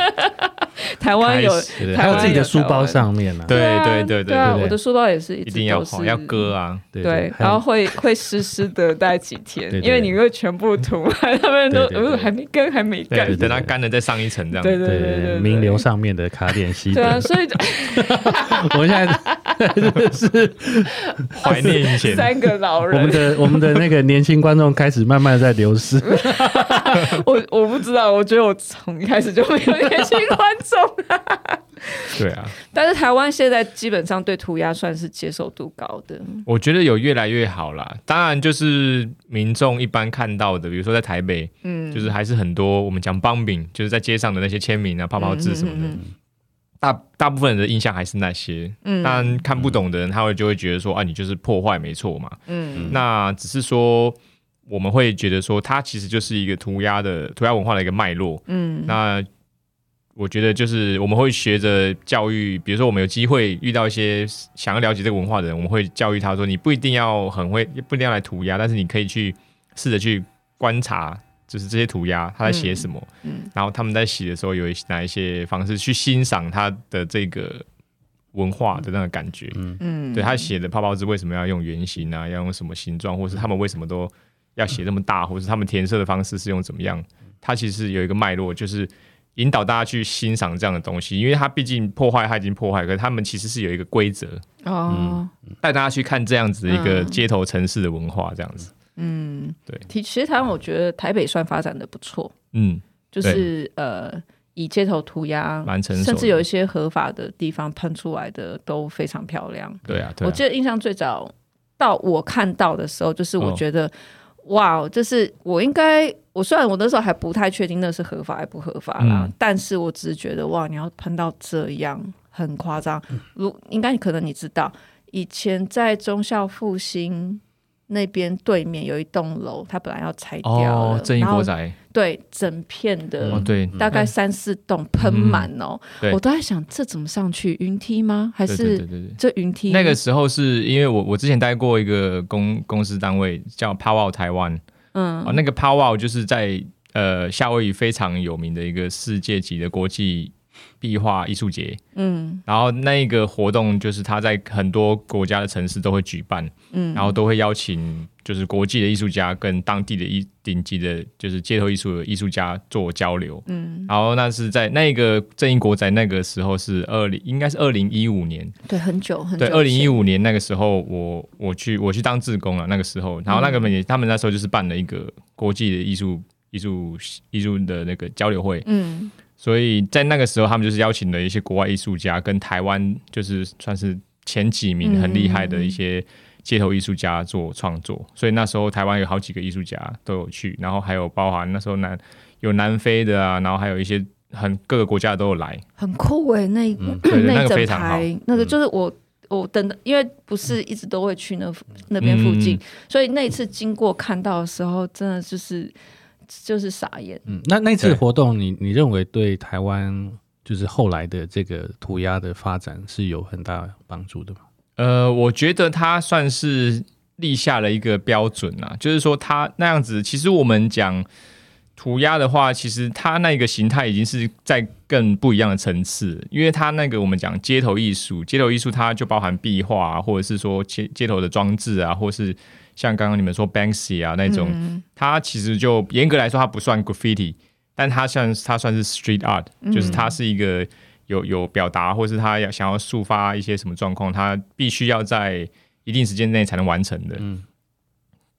台湾有，还有自己的书包上面呢，对对对对对，我的书包也是一定要画，要割啊，对，然后会会湿湿的待几天，因为你会全部涂，他们都呃还没干还没干，等它干了再上一层这样，对对对，名流上面的卡点吸，对啊，所以我现在是。怀念以前三个老人，我们的我们的那个年轻观众开始慢慢在流失。我我不知道，我觉得我从一开始就没有年轻观众。对啊，但是台湾现在基本上对涂鸦算是接受度高的。我觉得有越来越好啦。当然，就是民众一般看到的，比如说在台北，嗯，就是还是很多我们讲 bombing，就是在街上的那些签名啊、泡泡字什么的。嗯嗯嗯大大部分人的印象还是那些，嗯，但看不懂的人，他会就会觉得说，啊，你就是破坏，没错嘛，嗯，那只是说，我们会觉得说，它其实就是一个涂鸦的涂鸦文化的一个脉络，嗯，那我觉得就是我们会学着教育，比如说我们有机会遇到一些想要了解这个文化的人，我们会教育他说，你不一定要很会，不一定要来涂鸦，但是你可以去试着去观察。就是这些涂鸦，他在写什么？嗯，嗯，然后他们在写的时候有哪一些方式去欣赏他的这个文化的那个感觉？嗯嗯，对他写的泡泡字为什么要用圆形啊？要用什么形状？或是他们为什么都要写这么大？或是他们填色的方式是用怎么样？他其实有一个脉络，就是引导大家去欣赏这样的东西，因为他毕竟破坏他已经破坏，可是他们其实是有一个规则哦，带大家去看这样子的一个街头城市的文化，这样子。嗯，对，其实台湾我觉得台北算发展的不错，嗯，就是呃，以街头涂鸦，蛮成熟，甚至有一些合法的地方喷出来的都非常漂亮。对啊，我记得印象最早到我看到的时候，就是我觉得哇，就是我应该，我虽然我那时候还不太确定那是合法还不合法啦，但是我只是觉得哇，你要喷到这样很夸张。如应该可能你知道，以前在忠孝复兴。那边对面有一栋楼，它本来要拆掉了。哦，正义国宅。对，整片的，哦、对，大概三四栋喷满哦。我都在想，这怎么上去？云梯吗？还是这云梯？那个时候是因为我我之前待过一个公公司单位叫 Power 台湾，嗯，哦，那个 Powwow 就是在呃夏威夷非常有名的一个世界级的国际。壁画艺术节，嗯，然后那个活动就是他在很多国家的城市都会举办，嗯，然后都会邀请就是国际的艺术家跟当地的一顶级的，就是街头艺术的艺术家做交流，嗯，然后那是在那个正义国在那个时候是二零，应该是二零一五年，对，很久很久，对，二零一五年那个时候我我去我去当志工了，那个时候，然后那个美、嗯、他们那时候就是办了一个国际的艺术艺术艺术的那个交流会，嗯。所以在那个时候，他们就是邀请了一些国外艺术家，跟台湾就是算是前几名很厉害的一些街头艺术家做创作。嗯、所以那时候台湾有好几个艺术家都有去，然后还有包含那时候南有南非的啊，然后还有一些很各个国家都有来，很酷诶、欸。那、嗯、那整排那个就是我我等的，因为不是一直都会去那那边附近，嗯、所以那一次经过看到的时候，真的就是。就是傻眼。嗯，那那次活动你，你你认为对台湾就是后来的这个涂鸦的发展是有很大帮助的吗？呃，我觉得它算是立下了一个标准啊，就是说它那样子，其实我们讲涂鸦的话，其实它那个形态已经是在更不一样的层次，因为它那个我们讲街头艺术，街头艺术它就包含壁画啊，或者是说街街头的装置啊，或是。像刚刚你们说 Banksy 啊那种，嗯、它其实就严格来说它不算 graffiti，但它算它算是 street art，、嗯、就是它是一个有有表达，或是他要想要抒发一些什么状况，他必须要在一定时间内才能完成的。嗯，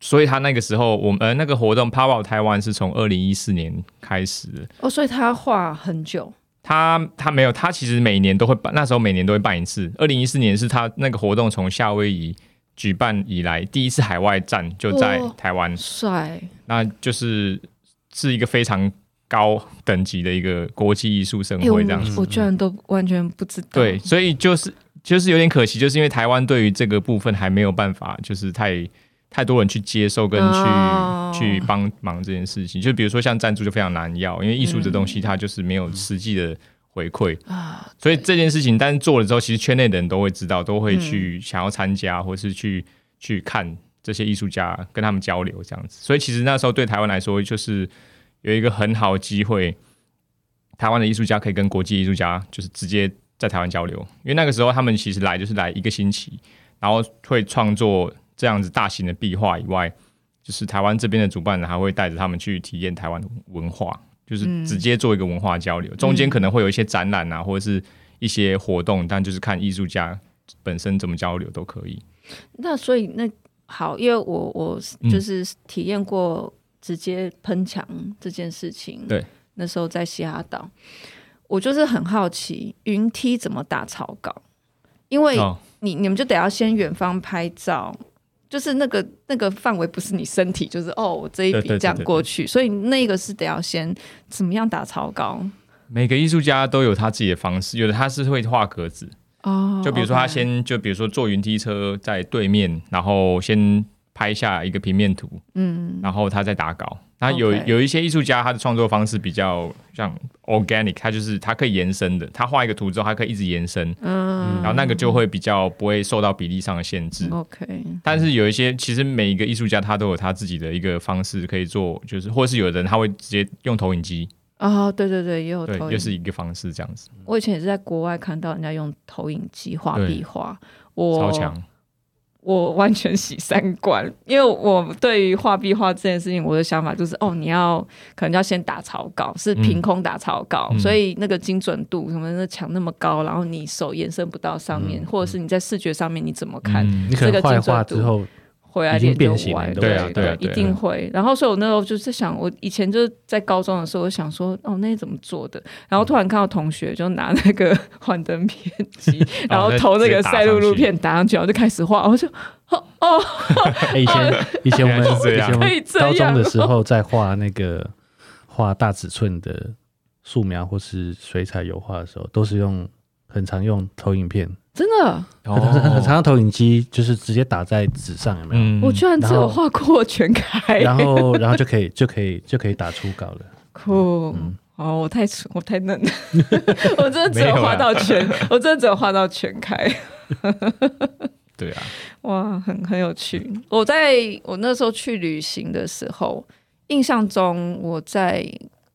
所以他那个时候，我们呃那个活动台湾是从二零一四年开始的。哦，所以他画很久。他他没有，他其实每年都会办，那时候每年都会办一次。二零一四年是他那个活动从夏威夷举办以来第一次海外站，就在台湾。帅，那就是是一个非常高等级的一个国际艺术盛会，这样子、欸我。我居然都完全不知道。对，所以就是就是有点可惜，就是因为台湾对于这个部分还没有办法，就是太。太多人去接受跟去、oh. 去帮忙这件事情，就比如说像赞助就非常难要，因为艺术这东西它就是没有实际的回馈啊，嗯、所以这件事情，但是做了之后，其实圈内的人都会知道，都会去想要参加，或是去去看这些艺术家，跟他们交流这样子。所以其实那时候对台湾来说，就是有一个很好的机会，台湾的艺术家可以跟国际艺术家就是直接在台湾交流，因为那个时候他们其实来就是来一个星期，然后会创作。这样子大型的壁画以外，就是台湾这边的主办人还会带着他们去体验台湾的文化，就是直接做一个文化交流。嗯、中间可能会有一些展览啊，或者是一些活动，但就是看艺术家本身怎么交流都可以。那所以那好，因为我我就是体验过直接喷墙这件事情。嗯、对，那时候在西哈岛，我就是很好奇云梯怎么打草稿，因为你你们就得要先远方拍照。就是那个那个范围不是你身体，就是哦，我这一笔这样过去，所以那个是得要先怎么样打草稿。每个艺术家都有他自己的方式，有的他是会画格子哦，就比如说他先就比如说坐云梯车在对面，然后先拍下一个平面图，嗯，然后他再打稿。那有.有一些艺术家，他的创作方式比较像 organic，他就是他可以延伸的，他画一个图之后，他可以一直延伸，嗯，然后那个就会比较不会受到比例上的限制。OK，但是有一些，其实每一个艺术家他都有他自己的一个方式可以做，就是或是有的人他会直接用投影机。哦，对对对，也有投影，对，又是一个方式这样子。我以前也是在国外看到人家用投影机画壁画，我超强。我完全洗三观，因为我对于画壁画这件事情，我的想法就是，哦，你要可能要先打草稿，是凭空打草稿，嗯、所以那个精准度什么的墙那么高，然后你手延伸不到上面，嗯、或者是你在视觉上面你怎么看？嗯、这个精准度。会啊，脸就歪，对啊，对，一定会。然后，所以我那时候就是想，我以前就是在高中的时候，我想说，哦，那怎么做的？然后突然看到同学就拿那个 幻灯片机，然后投那个赛璐璐片打上去，然后就开始画。我就，哦哦，以前以前我们以前我们高中的时候在画那个画大尺寸的素描或是水彩油画的时候，都是用很常用投影片。真的，很很长的投影机就是直接打在纸上，有没有？嗯、我居然只有画过全开，然后然后就可以就可以就可以打初稿了。酷，嗯、哦，我太我太嫩了，我真的只有画到全，我真的只有画到全开。对啊，哇，很很有趣。我在我那时候去旅行的时候，印象中我在。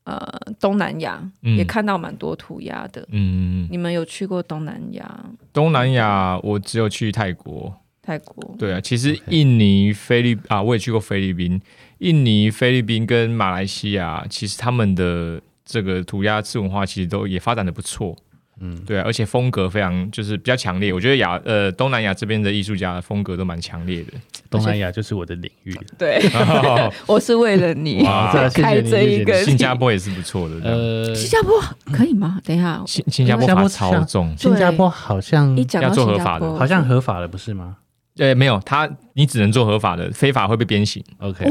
呃，东南亚也看到蛮多涂鸦的。嗯，你们有去过东南亚？东南亚我只有去泰国。泰国。对啊，其实印尼、菲律啊，我也去过菲律宾。印尼、菲律宾跟马来西亚，其实他们的这个涂鸦次文化其实都也发展的不错。嗯，对啊，而且风格非常就是比较强烈。我觉得亚呃东南亚这边的艺术家的风格都蛮强烈的。东南亚就是我的领域。对，我是为了你 开这一个。新加坡也是不错的。呃，新加坡可以吗？等一下，新新加坡法超重。新加坡好像要做合法的，好像合法的不是吗？对，没有他，你只能做合法的，非法会被鞭刑。OK，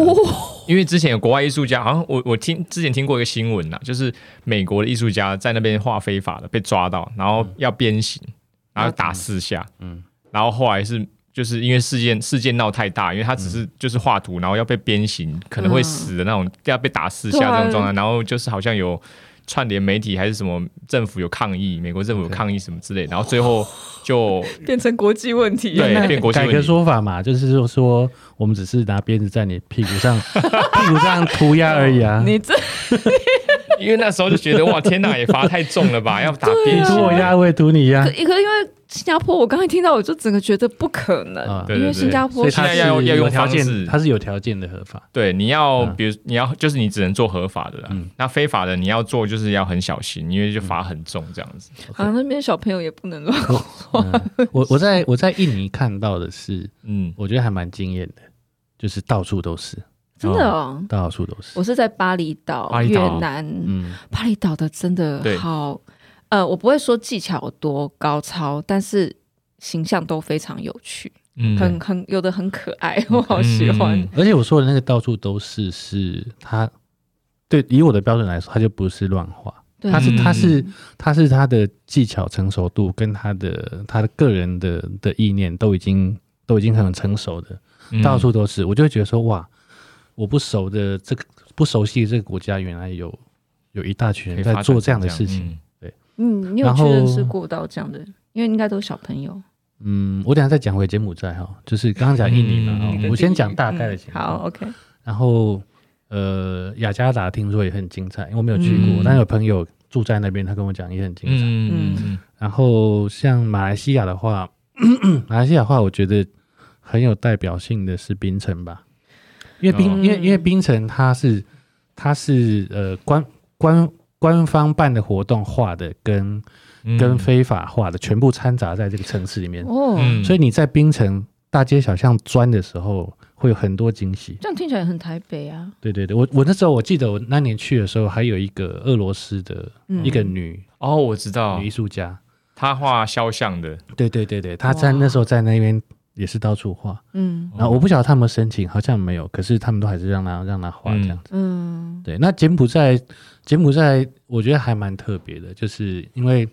因为之前有国外艺术家，好像我我听之前听过一个新闻呐，就是美国的艺术家在那边画非法的被抓到，然后要鞭刑，然后打四下，嗯，然后后来是就是因为事件事件闹太大，因为他只是就是画图，然后要被鞭刑，可能会死的那种，要被打四下这种状态，然后就是好像有。串联媒体还是什么政府有抗议，美国政府有抗议什么之类，然后最后就变成国际问题。对，变国际问题。改个说法嘛，就是说说我们只是拿鞭子在你屁股上 屁股上涂鸦而已啊。你这，因为那时候就觉得哇，天哪，也罚太重了吧？要打鞭子，涂我鸦，我也涂你鸦。可可因为。新加坡，我刚才听到，我就整个觉得不可能，因为新加坡现在要要用条件，它是有条件的合法。对，你要比如你要就是你只能做合法的啦，那非法的你要做就是要很小心，因为就罚很重这样子。啊，那边小朋友也不能乱画。我我在我在印尼看到的是，嗯，我觉得还蛮惊艳的，就是到处都是，真的哦，到处都是。我是在巴厘岛，越南，嗯，巴厘岛的真的好。呃，我不会说技巧多高超，但是形象都非常有趣，嗯，很很有的很可爱，我好喜欢。嗯、而且我说的那个到处都是，是他对以我的标准来说，他就不是乱画，对他是他是他是他的技巧成熟度跟他的他的个人的的意念都已经都已经很成熟的，嗯、到处都是，我就会觉得说哇，我不熟的这个不熟悉的这个国家，原来有有一大群人在做这样的事情。嗯，你有去认识过到这样的？因为应该都是小朋友。嗯，我等下再讲回柬埔寨哈，就是刚刚讲印尼嘛，嗯、我先讲大概的情况、嗯。好，OK。然后呃，雅加达听说也很精彩，因为我没有去过，嗯、但有朋友住在那边，他跟我讲也很精彩。嗯嗯。然后像马来西亚的话，马来西亚的话，我觉得很有代表性的是槟城吧，因为槟、嗯、因为因为槟城它是它是呃关关。官方办的活动画的跟跟非法画的全部掺杂在这个城市里面。哦，所以你在槟城大街小巷钻的时候会有很多惊喜。这样听起来很台北啊！对对对，我我那时候我记得我那年去的时候，还有一个俄罗斯的一个女哦，我知道。女艺术家，她画肖像的。对对对对，她在那时候在那边也是到处画，嗯，然后我不晓得他们申请，好像没有，可是他们都还是让她让她画这样子，嗯，对。那柬埔寨。柬埔寨我觉得还蛮特别的，就是因为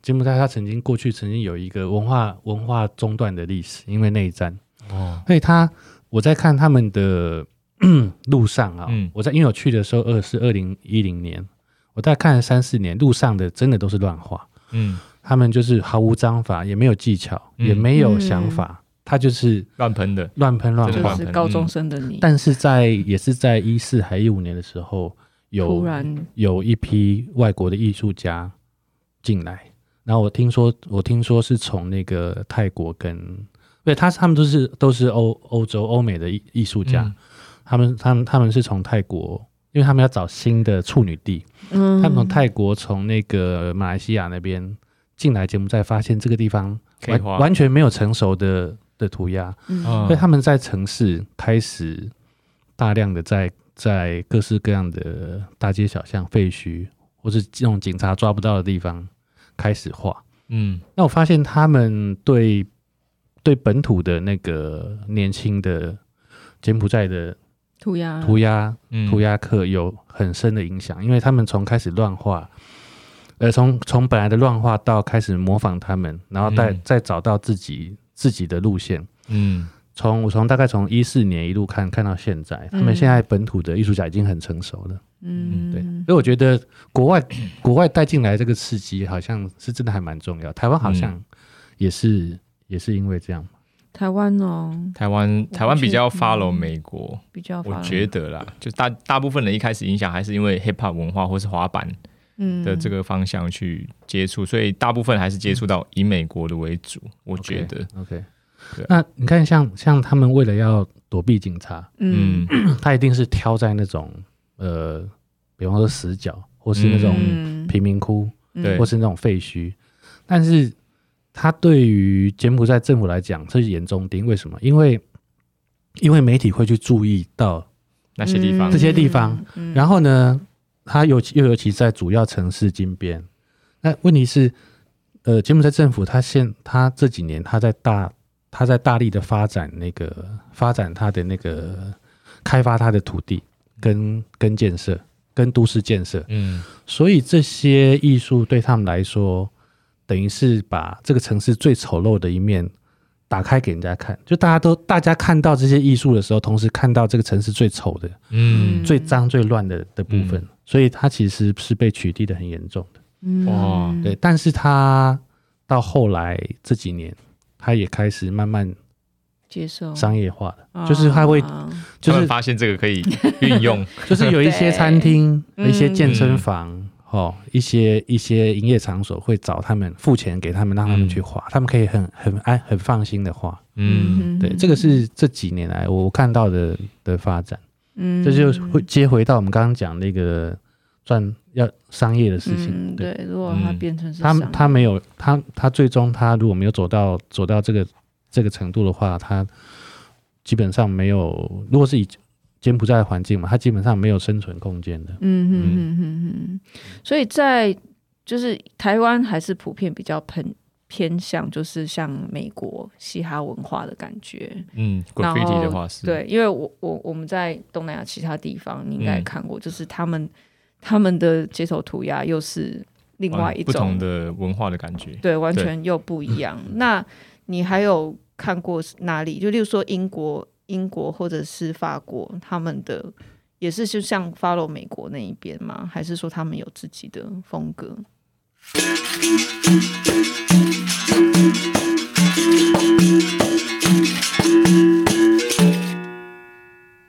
柬埔寨它曾经过去曾经有一个文化文化中断的历史，因为内战。哦，所以它我在看他们的路上啊，嗯、我在因为我去的时候二是二零一零年，我大概看了三四年，路上的真的都是乱画，嗯，他们就是毫无章法，也没有技巧，嗯、也没有想法，他就是乱喷的，乱喷乱画，就是高中生的你，但是在也是在一四还一五年的时候。有然。有一批外国的艺术家进来，然后我听说，我听说是从那个泰国跟，对，他他们都是都是欧欧洲欧美的艺艺术家，嗯、他们他们他们是从泰国，因为他们要找新的处女地，嗯，他们从泰国从那个马来西亚那边进来柬埔寨，发现这个地方完完全没有成熟的的涂鸦，嗯，所以他们在城市开始大量的在。在各式各样的大街小巷、废墟，或是这种警察抓不到的地方开始画。嗯，那我发现他们对对本土的那个年轻的柬埔寨的涂鸦涂鸦涂鸦客有很深的影响，因为他们从开始乱画，呃，从从本来的乱画到开始模仿他们，然后再、嗯、再找到自己自己的路线。嗯。从我从大概从一四年一路看看到现在，他们现在本土的艺术家已经很成熟了。嗯，对，所以我觉得国外国外带进来这个刺激，好像是真的还蛮重要。台湾好像也是、嗯、也是因为这样。台湾哦，台湾台湾比较 follow 美国，嗯、比较我觉得啦，就大大部分人一开始影响还是因为 hip hop 文化或是滑板的这个方向去接触，所以大部分还是接触到以美国的为主。嗯、我觉得 OK。Okay. 那你看像，像像他们为了要躲避警察，嗯，他一定是挑在那种呃，比方说死角，或是那种贫民窟，对、嗯，或是那种废墟。嗯、但是，他对于柬埔寨政府来讲，这是眼中钉。为什么？因为因为媒体会去注意到那些地方，这些地方。然后呢，他尤其又尤其在主要城市金边。那问题是，呃，柬埔寨政府他现他这几年他在大。他在大力的发展那个发展他的那个开发他的土地跟跟建设跟都市建设，嗯，所以这些艺术对他们来说，等于是把这个城市最丑陋的一面打开给人家看。就大家都大家看到这些艺术的时候，同时看到这个城市最丑的，嗯，最脏最乱的的部分。嗯，所以它其实是被取缔的很严重的，嗯，哇，对。但是他到后来这几年。他也开始慢慢接受。商业化了，就是他会，就是发现这个可以运用，就是有一些餐厅、一些健身房、哦，一些一些营业场所会找他们付钱给他们，让他们去画，他们可以很很安很放心的画。嗯，对，这个是这几年来我看到的的发展。嗯，这就会接回到我们刚刚讲那个赚。要商业的事情，嗯、对，对。如果它变成是他他没有他他最终他如果没有走到走到这个这个程度的话，他基本上没有。如果是以柬埔寨的环境嘛，他基本上没有生存空间的。嗯嗯嗯嗯嗯。所以在就是台湾还是普遍比较偏偏向，就是像美国嘻哈文化的感觉。嗯，Graffiti 的话是对，因为我我我们在东南亚其他地方，你应该也看过，嗯、就是他们他们的街头涂鸦又是另外一种、啊、不同的文化的感觉，对，完全又不一样。那你还有看过哪里？就例如说英国、英国或者是法国，他们的。也是就像 follow 美国那一边吗？还是说他们有自己的风格？